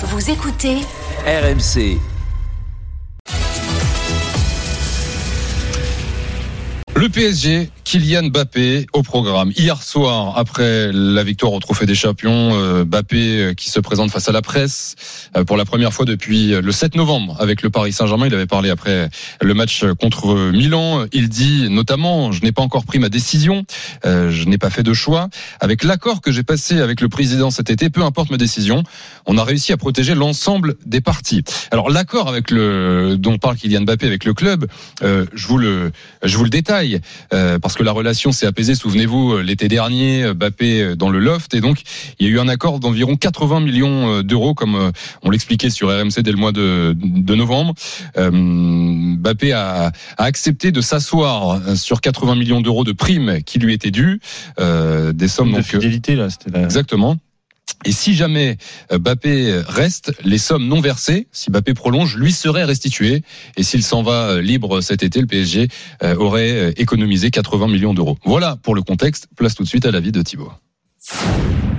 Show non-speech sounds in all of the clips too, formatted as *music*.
Vous écoutez RMC. Le PSG, Kylian Mbappé au programme. Hier soir, après la victoire au Trophée des Champions, euh, Mbappé euh, qui se présente face à la presse euh, pour la première fois depuis le 7 novembre avec le Paris Saint-Germain. Il avait parlé après le match contre Milan. Il dit notamment, je n'ai pas encore pris ma décision, je n'ai pas fait de choix. Avec l'accord que j'ai passé avec le président cet été, peu importe ma décision, on a réussi à protéger l'ensemble des parties. Alors l'accord avec le dont parle Kylian Mbappé avec le club, je vous le je vous le détaille parce que la relation s'est apaisée. Souvenez-vous, euh, l'été dernier, euh, Mbappé euh, dans le loft, et donc il y a eu un accord d'environ 80 millions d'euros, comme on l'expliquait sur RMC dès le mois de, de novembre. Euh, Mbappé a, a, accepté de s'asseoir sur 80 millions d'euros de primes qui lui étaient dues, euh, des sommes de donc fidélité là, c'était la... exactement. Et si jamais Mbappé reste, les sommes non versées, si Mbappé prolonge, lui seraient restituées. Et s'il s'en va libre cet été, le PSG aurait économisé 80 millions d'euros. Voilà pour le contexte. Place tout de suite à l'avis de Thibaut.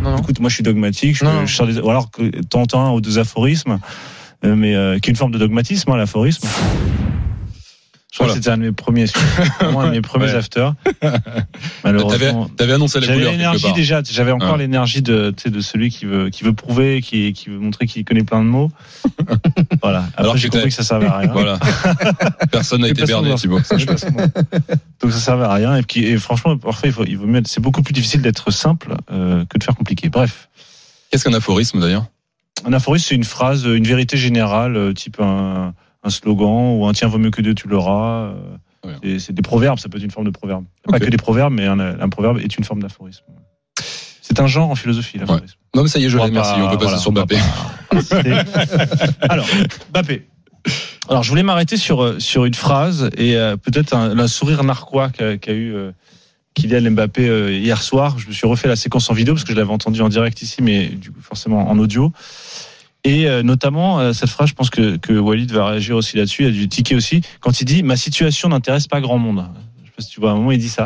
Non, non. Écoute, moi je suis dogmatique. Je, non, je, je, ou alors que t'entends un ou deux aphorismes, mais euh, qui est une forme de dogmatisme, hein, l'aphorisme. Je crois voilà. que c'était un de mes premiers, *laughs* un de mes premiers afters. *laughs* Malheureusement, t'avais annoncé la J'avais l'énergie déjà. J'avais encore ah. l'énergie de, de celui qui veut, qui veut prouver, qui, qui veut montrer qu'il connaît plein de mots. *laughs* voilà. Après, Alors j'ai compris que ça servait à rien. Voilà. Personne n'a été berné, Thibaut. Donc ça servait à rien. Et, puis, et franchement, parfois, il faut, il vaut mieux. C'est beaucoup plus difficile d'être simple euh, que de faire compliqué. Bref. Qu'est-ce qu'un aphorisme d'ailleurs? Un aphorisme, c'est une phrase, une vérité générale, euh, type un un slogan ou un tiens vaut mieux que deux tu l'auras. Ouais. C'est des proverbes, ça peut être une forme de proverbe. Okay. Pas que des proverbes, mais un, un proverbe est une forme d'aphorisme. C'est un genre en philosophie, l'aphorisme. Ouais. Non, mais ça y est, je l'ai, merci. On peut passer voilà, sur Mbappé. *laughs* Alors, Mbappé. Alors, je voulais m'arrêter sur, sur une phrase et euh, peut-être un, un, sourire narquois qu'a qu eu euh, Kylian Mbappé euh, hier soir. Je me suis refait la séquence en vidéo parce que je l'avais entendu en direct ici, mais du coup, forcément en audio. Et euh, notamment, euh, cette phrase, je pense que, que Walid va réagir aussi là-dessus, il a du ticket aussi, quand il dit « ma situation n'intéresse pas grand monde ». Je sais pas si tu vois, à un moment, il dit ça.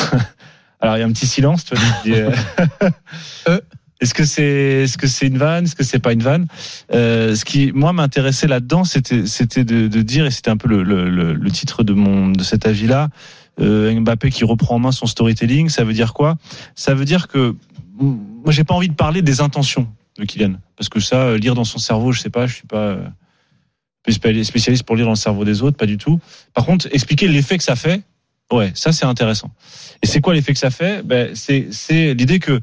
*laughs* Alors, il y a un petit silence, tu vois, dis, euh... Est-ce que c'est est-ce que c'est une vanne Est-ce que c'est pas une vanne? Euh, Ce qui moi m'intéressait là-dedans, c'était c'était de, de, dire et c'était un peu le, le, le, titre de mon de cet avis-là. Euh, Mbappé qui reprend en main son storytelling, ça veut dire quoi? Ça veut dire que moi j'ai pas envie de parler des intentions de Kylian. Parce que ça, lire dans son cerveau, je sais pas, je suis pas spécialiste pour lire dans le cerveau des autres, pas du tout. Par contre, expliquer l'effet que ça fait, ouais, ça c'est intéressant. Et c'est quoi l'effet que ça fait? Ben, c'est l'idée que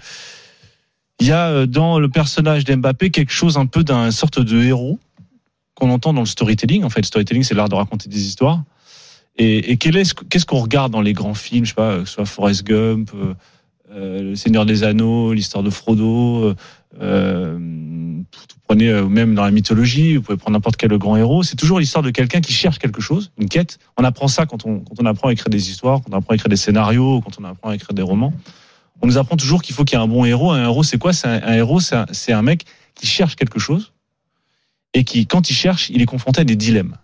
il y a dans le personnage d'Mbappé quelque chose un peu d'un sorte de héros qu'on entend dans le storytelling. En fait, le storytelling, c'est l'art de raconter des histoires. Et, qu'est-ce qu'on regarde dans les grands films, je sais pas, que ce soit Forrest Gump, euh, Le Seigneur des Anneaux, l'histoire de Frodo. Euh, vous prenez euh, même dans la mythologie, vous pouvez prendre n'importe quel grand héros, c'est toujours l'histoire de quelqu'un qui cherche quelque chose, une quête. On apprend ça quand on, apprend à écrire des histoires, quand on apprend à écrire des scénarios, quand on apprend à écrire des romans. On nous apprend toujours qu'il faut qu'il y ait un bon héros. Un héros, c'est quoi? C'est un, héros, c'est un, mec qui cherche quelque chose et qui, quand il cherche, il est confronté à des dilemmes.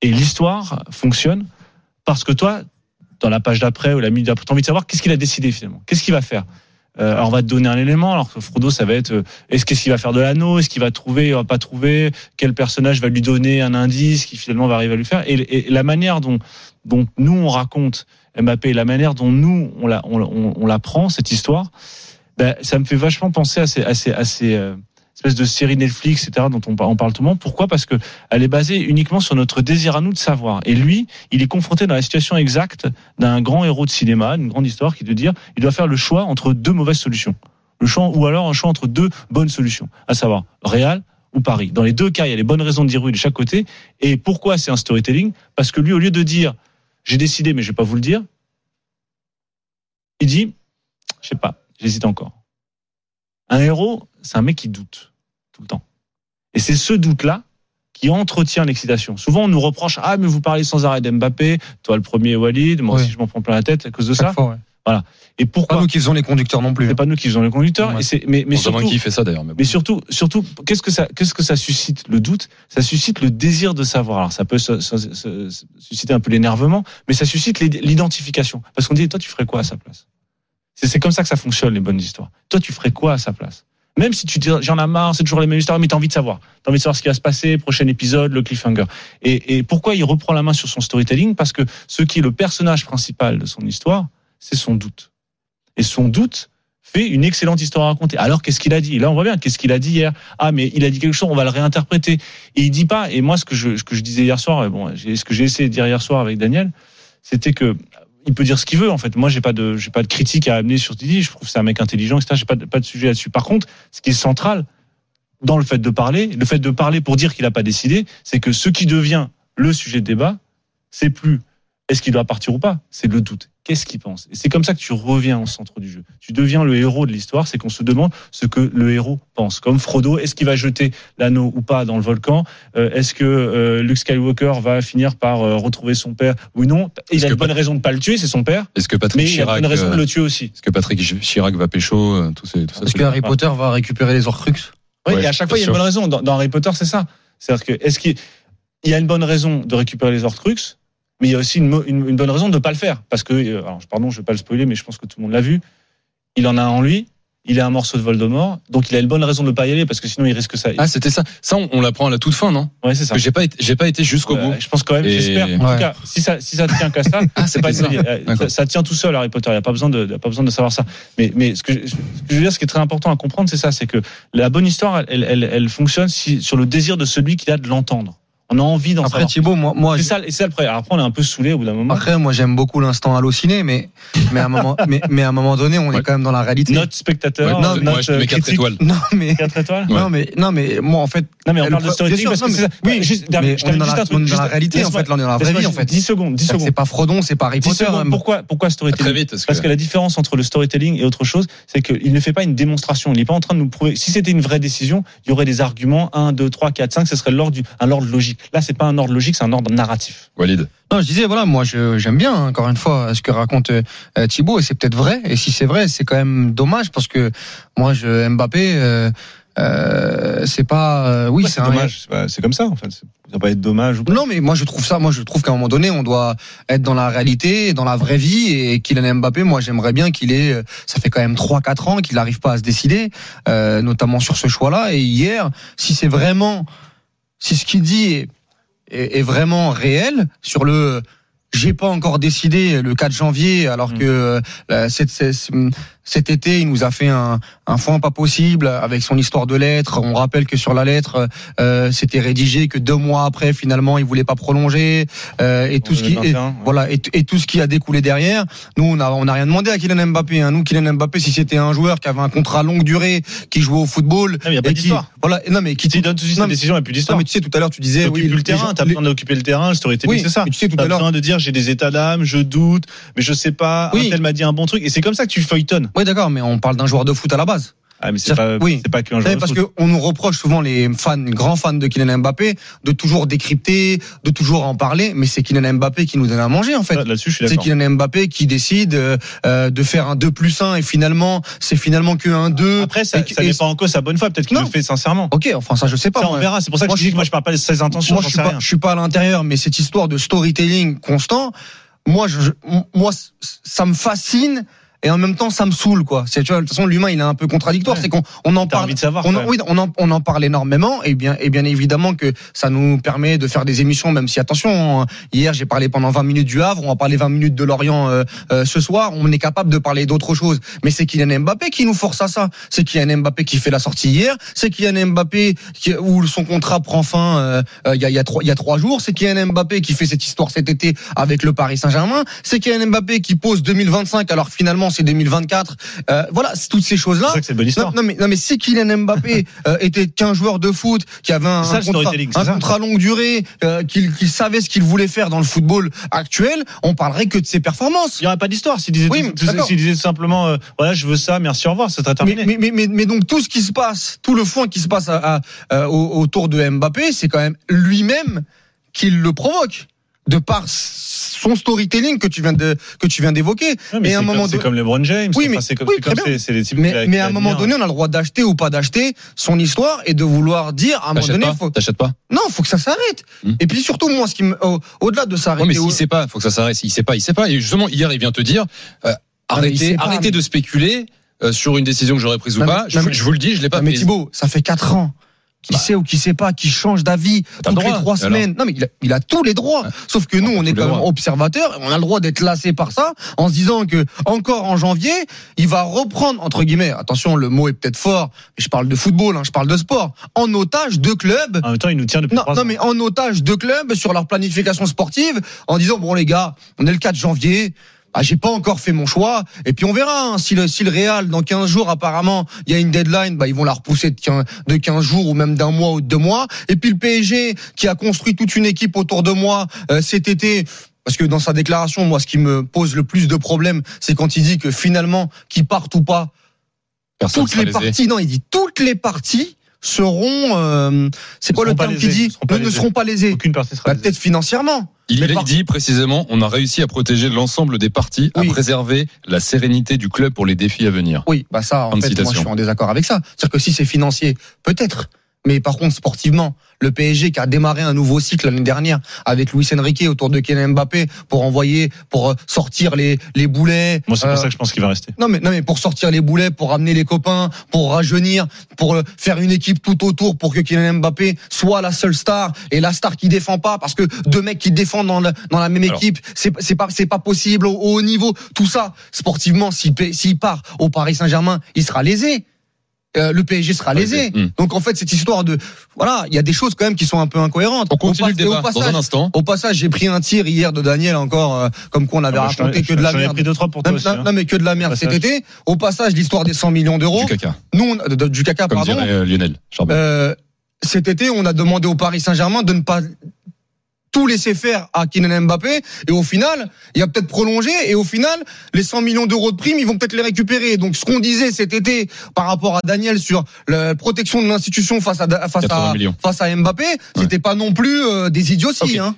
Et l'histoire fonctionne parce que toi, dans la page d'après ou la minute d'après, tu as envie de savoir qu'est-ce qu'il a décidé finalement, qu'est-ce qu'il va faire? Euh, alors on va te donner un élément. Alors que Frodo, ça va être euh, est-ce qu'est-ce qu'il va faire de l'anneau, est-ce qu'il va trouver, va pas trouver, quel personnage va lui donner un indice qui finalement va arriver à lui faire? Et, la manière dont dont nous on raconte Mbappé, la manière dont nous on la on, on, on la prend cette histoire, ben, ça me fait vachement penser à ces à ces, à ces euh, espèces de séries Netflix, etc., dont on, parle tout le monde. Pourquoi? Parce que elle est basée uniquement sur notre désir à nous de savoir. Et lui, il est confronté dans la situation exacte d'un grand héros de cinéma, une grande histoire, qui doit dire, il doit faire le choix entre deux mauvaises solutions. Le choix, ou alors un choix entre deux bonnes solutions, à savoir Réal ou Paris. Dans les deux cas, il y a les bonnes raisons de dire de chaque côté. Et pourquoi c'est un storytelling? Parce que lui, au lieu de dire, j'ai décidé, mais je vais pas vous le dire, il dit, je sais pas, j'hésite encore. Un héros, c'est un mec qui doute tout le temps. Et c'est ce doute-là qui entretient l'excitation. Souvent, on nous reproche Ah, mais vous parlez sans arrêt d'Mbappé, toi le premier Walid, moi oui. aussi je m'en prends plein la tête à cause de Chaque ça. Fois, ouais. Voilà. Et pourquoi Pas nous qui faisons les conducteurs non plus. C'est pas nous qui faisons les conducteurs. Ouais. Et c'est, mais, mais surtout, qui fait ça d'ailleurs. Mais, bon. mais, surtout, surtout, qu'est-ce que ça, qu'est-ce que ça suscite Le doute, ça suscite le désir de savoir. Alors, ça peut se, se, se, susciter un peu l'énervement, mais ça suscite l'identification. Parce qu'on dit, toi, tu ferais quoi à sa place? C'est comme ça que ça fonctionne les bonnes histoires. Toi, tu ferais quoi à sa place? Même si tu dis j'en ai marre, c'est toujours les mêmes histoires, mais t'as envie de savoir. T'as envie de savoir ce qui va se passer, prochain épisode, le cliffhanger. Et, pourquoi il reprend la main sur son storytelling? Parce que ce qui est le personnage principal de son histoire, c'est son doute. Et son doute fait une excellente histoire à raconter. Alors qu'est-ce qu'il a dit? Là, on voit bien qu'est-ce qu'il a dit hier? Ah, mais il a dit quelque chose, on va le réinterpréter. Et il dit pas. Et moi, ce que je, ce que je disais hier soir, bon, ce que j'ai essayé de dire hier soir avec Daniel, c'était que il peut dire ce qu'il veut en fait. Moi, j'ai pas de j'ai pas de critique à amener sur Didi. Je trouve que c'est un mec intelligent, etc. J'ai pas de, pas de sujet là-dessus. Par contre, ce qui est central dans le fait de parler, le fait de parler pour dire qu'il a pas décidé, c'est que ce qui devient le sujet de débat, c'est plus est-ce qu'il doit partir ou pas, c'est le doute. Qu'est-ce qu'il pense? Et c'est comme ça que tu reviens au centre du jeu. Tu deviens le héros de l'histoire, c'est qu'on se demande ce que le héros pense. Comme Frodo, est-ce qu'il va jeter l'anneau ou pas dans le volcan? Euh, Est-ce que euh, Luke Skywalker va finir par euh, retrouver son père ou non? Il a une bonne Pat... raison de pas le tuer, c'est son père. Est-ce que Patrick mais Chirac, il a une raison de le tuer aussi. Est-ce que Patrick Chirac va pécho tout ces, tout ça, Est-ce que Harry Potter va récupérer les Horcruxes? Oui, Ouais, et à chaque fois, il y a une bonne raison. Dans, dans Harry Potter, c'est ça. C'est-à-dire que est-ce qu'il il y a une bonne raison de récupérer les Horcruxes? Mais il y a aussi une, une- une bonne raison de ne pas le faire. Parce que, euh, alors, pardon, je vais pas le spoiler, mais je pense que tout le monde l'a vu. Il en a un en lui. Il est un morceau de Voldemort. Donc, il a une bonne raison de ne pas y aller parce que sinon, il risque ça. Ah, c'était ça. Ça, on, on l'apprend à la toute fin, non? Ouais, c'est ça. J'ai pas été, j'ai pas été jusqu'au Euh, bout. je pense quand même, Et- j'espère. En Ouais. tout cas, si ça, si ça tient qu'à ça, *laughs* Ah, c'est pas ça. ça, tient tout seul Harry Potter. Il n'y a pas besoin de, y a pas besoin de savoir ça. Mais, mais ce que, je- ce que je veux dire, ce qui est très important à comprendre, c'est ça, c'est que la bonne histoire, elle, elle, elle fonctionne si, sur le désir de celui qui a de l'entendre. On a envie d'en Après. Thibaut, moi, moi C'est ça, et c'est ça le problème. Alors après, on est un peu saoulé au bout d'un moment. Après, moi, j'aime beaucoup l'instant halluciné, mais, mais, à un moment, mais, mais à un moment donné, on Ouais. est quand même dans la réalité. Notre spectateur, Ouais, non, notre moi, je te mets 4 critique. étoiles. Non, mais, 4 étoiles Ouais. non, mais, non, mais, moi, en fait, Non, mais on Le parle de storytelling parce que c'est ça. oui, juste, mais je on est dans juste la, on dans réalité, en fait. Là, on est dans la vraie vie, en fait. 10 secondes, 10 C'est secondes. pas Frodon, c'est pas Harry 10 Potter. secondes. Pourquoi, pourquoi Très storytelling vite. Parce que, la différence entre le storytelling et autre chose, c'est qu'il ne fait pas une démonstration. Il n'est pas en train de nous prouver. Si c'était une vraie décision, il y aurait des arguments 1, 2, 3, 4, 5. Ce serait l'ordre un ordre logique. Là, c'est pas un ordre logique, c'est un ordre narratif. Walid. Non, je disais, voilà, moi, je- j'aime bien, hein, encore une fois, ce que raconte euh, euh, Thibaut, et c'est peut-être vrai. Et si c'est vrai, c'est quand même dommage, parce que moi, je, Mbappé, euh, euh, c'est pas, euh, oui, Ouais, c'est un- dommage. C'est comme ça, en fait. Ça va pas être dommage ou pas. Non, mais moi je trouve ça. Moi je trouve qu'à un moment donné, on doit être dans la réalité, dans la vraie vie. Et Kylian Mbappé, moi j'aimerais bien qu'il ait. Ça fait quand même 3-4 ans qu'il n'arrive pas à se décider, euh, notamment sur ce choix-là. Et hier, si c'est vraiment, si ce qu'il dit est, est, est vraiment réel sur le. J'ai pas encore décidé le 4 janvier, alors Mm. que euh, cet, cet- cet été, il nous a fait un, un foin pas possible avec son histoire de lettre. On rappelle que sur la lettre, euh, c'était rédigé que deux mois après, finalement, il voulait pas prolonger euh, et tout ce qui et, 2021, ouais. voilà et, et tout ce qui a découlé derrière. Nous, on a on a rien demandé à Kylian Mbappé. Hein. Nous, Kylian Mbappé, si c'était un joueur qui avait un contrat longue durée, qui jouait au football, Non, y a pas et qui- d'histoire. Voilà, non mais qui Qui donne tout de suite sa décision, il n'y a plus d'histoire. mais tu sais tout à l'heure tu disais oui, le les terrain, t'as besoin d'occuper le terrain, le storytelling, Oui, c'est ça. mais tu sais tout T'as à l'heure. besoin de dire j'ai des états d'âme, je doute, mais je sais pas, Oui. un tel m'a dit un bon truc, et c'est comme ça que tu feuilletonnes. Oui, d'accord, mais on parle d'un joueur de foot à la base. Ah, mais c'est pas, Oui. c'est pas qu'un joueur. parce qu'on nous reproche souvent les fans, grands fans de Kylian Mbappé, de toujours décrypter, de toujours en parler, mais c'est Kylian Mbappé qui nous donne à manger en fait. Là- Là-dessus, je suis C'est. Kylian Mbappé qui décide euh, euh, de faire un 2 plus 1 et finalement c'est finalement que un 2. Après, ça, Et- ça et- n'est pas en cause sa bonne foi. Peut-être qu'il le fait sincèrement. Ok, enfin ça je sais pas. Ça, on verra. C'est pour ça que Moi, je dis que moi, je parle pas de ses intentions. Moi je suis pas, rien. je suis pas à l'intérieur, mais cette histoire de storytelling constant, moi je, je- moi ça me fascine. Et en même temps, ça me saoule, quoi. C'est, tu vois, de toute façon, l'humain, il est un peu contradictoire. Ouais. C'est qu'on on en parle, envie de savoir. On oui, on en, on en parle énormément et bien, et bien évidemment que ça nous permet de faire des émissions, même si attention, hein, hier j'ai parlé pendant 20 minutes du Havre, on va parler 20 minutes de Lorient euh, euh, ce soir, on est capable de parler d'autres choses. Mais c'est Kylian Mbappé qui nous force à ça. C'est Kylian Mbappé qui fait la sortie hier. C'est Kylian Mbappé qui, où son contrat prend fin euh, euh, il y, a, il y, a trois, il y a trois jours. C'est Kylian Mbappé qui fait cette histoire cet été avec le Paris Saint-Germain. C'est Kylian Mbappé qui pose 2025 alors finalement c'est 2024. Euh, voilà, c'est toutes ces C'est choses-là. c'est une bonne histoire. non, mais, non mais si Kylian Mbappé *laughs* euh, était qu'un joueur de foot qui avait un, C'est ça, un le contrat, c'est un contrat longue durée, euh, qu'il qu'il savait ce qu'il voulait faire dans le football actuel, on parlerait que de ses performances. Il n'y aurait pas d'histoire s'il disait, Oui, disait simplement, voilà, je veux ça, merci, au revoir, Mais, terminé. mais, mais, mais, mais donc tout ce qui se passe, tout le fond qui se passe à, à- au- autour de Mbappé, c'est quand même lui-même qui le provoque de par son storytelling que tu viens de que tu viens d'évoquer. Mais à un c'est moment comme, c'est donné- comme LeBron James. Oui, enfin, mais- c'est comme, oui, c'est comme les types qu'il a- Mais, mais à un moment donné, on a le droit d'acheter ou pas d'acheter son histoire et de vouloir dire à un moment donné, pas faut, T'achètes pas non, faut que ça s'arrête. Hmm. Et puis surtout, moi, ce qui me, au-delà de Ouais, s'arrêter, mais au- s'il sait pas, faut que ça s'arrête. S'il sait pas, il sait pas. Et justement, hier, il vient te dire, euh, mais arrêtez, pas, arrêtez mais- de spéculer. euh, sur une décision que j'aurais prise ou Non, pas. mais- Je, non, vous- mais- je vous le dis, je l'ai pas Non, mais. Thibaut, ça fait 4 ans. Qui Bah. sait ou qui sait pas, qui change d'avis toutes les trois semaines. Non, mais il a, il a tous les droits. Sauf que nous, on est quand même observateurs. On a le droit d'être lassé par ça, en se disant que encore en janvier, il va reprendre entre guillemets. Attention, le mot est peut-être fort, mais je parle de football, hein, je parle de sport. En otage deux clubs. En même temps, il nous tient depuis Non, trois non, mais en otage deux clubs sur leur planification sportive, en disant bon les gars, on est le 4 janvier. Ah, j'ai pas encore fait mon choix. Et puis on verra hein, si le si le Real dans 15 jours apparemment il y a une deadline, bah ils vont la repousser de 15, de 15 jours ou même d'un mois ou de deux mois. Et puis le PSG qui a construit toute une équipe autour de moi euh, cet été. Parce que dans sa déclaration, moi, ce qui me pose le plus de problèmes, c'est quand il dit que finalement, qu'ils partent ou pas, Personne toutes les parties, non, il dit toutes les parties seront, euh, c'est quoi le terme lésées, dit ne seront pas Ne, ne lésées. seront pas lésés. Aucune partie sera Bah, peut-être financièrement. Il il dit précisément, on a réussi à protéger l'ensemble des parties, Oui. à préserver la sérénité du club pour les défis à venir. Oui, bah ça, en fait, moi, je suis en désaccord avec ça. C'est-à-dire que si c'est financier, peut-être. Mais par contre, sportivement, le PSG qui a démarré un nouveau cycle l'année dernière avec Luis Enrique autour de Kylian Mbappé pour envoyer, pour euh, sortir les, les boulets. Moi, c'est euh, pour ça que je pense qu'il va rester. Non mais non mais pour sortir les boulets, pour ramener les copains, pour rajeunir, pour euh, faire une équipe tout autour, pour que Kylian Mbappé soit la seule star et la star qui défend pas, parce que deux mecs qui défendent dans, le- dans la même Alors. équipe, c'est c'est pas c'est pas possible au, au haut niveau. Tout ça, sportivement, s'il s'il part au Paris Saint-Germain, il sera lésé. Euh, le PSG sera lésé. Hum. Donc en fait, cette histoire de voilà, il y a des choses quand même qui sont un peu incohérentes. On continue Au le pas- et au débat dans passage- un instant. Au passage, j'ai pris un tir hier de Daniel encore, euh, comme quoi on avait Ah, bah, raconté que de la j'en ai merde. pris deux, trois pour Non, toi aussi. non, hein. non, mais que de la merde cet Passage. été. Au passage, l'histoire des 100 millions d'euros. Du caca, Nous, on- de- de- du caca, comme pardon. dirait euh, Lionel. Euh, cet été, on a demandé au Paris Saint-Germain de ne pas tout laisser faire à Kylian Mbappé. Et au final, il a peut-être prolongé. Et au final, les 100 millions d'euros de primes, ils vont peut-être les récupérer. Donc, ce qu'on disait cet été par rapport à Daniel sur la protection de l'institution face à face 80 à face à Mbappé, c'était pas non plus euh, des idioties. Hein.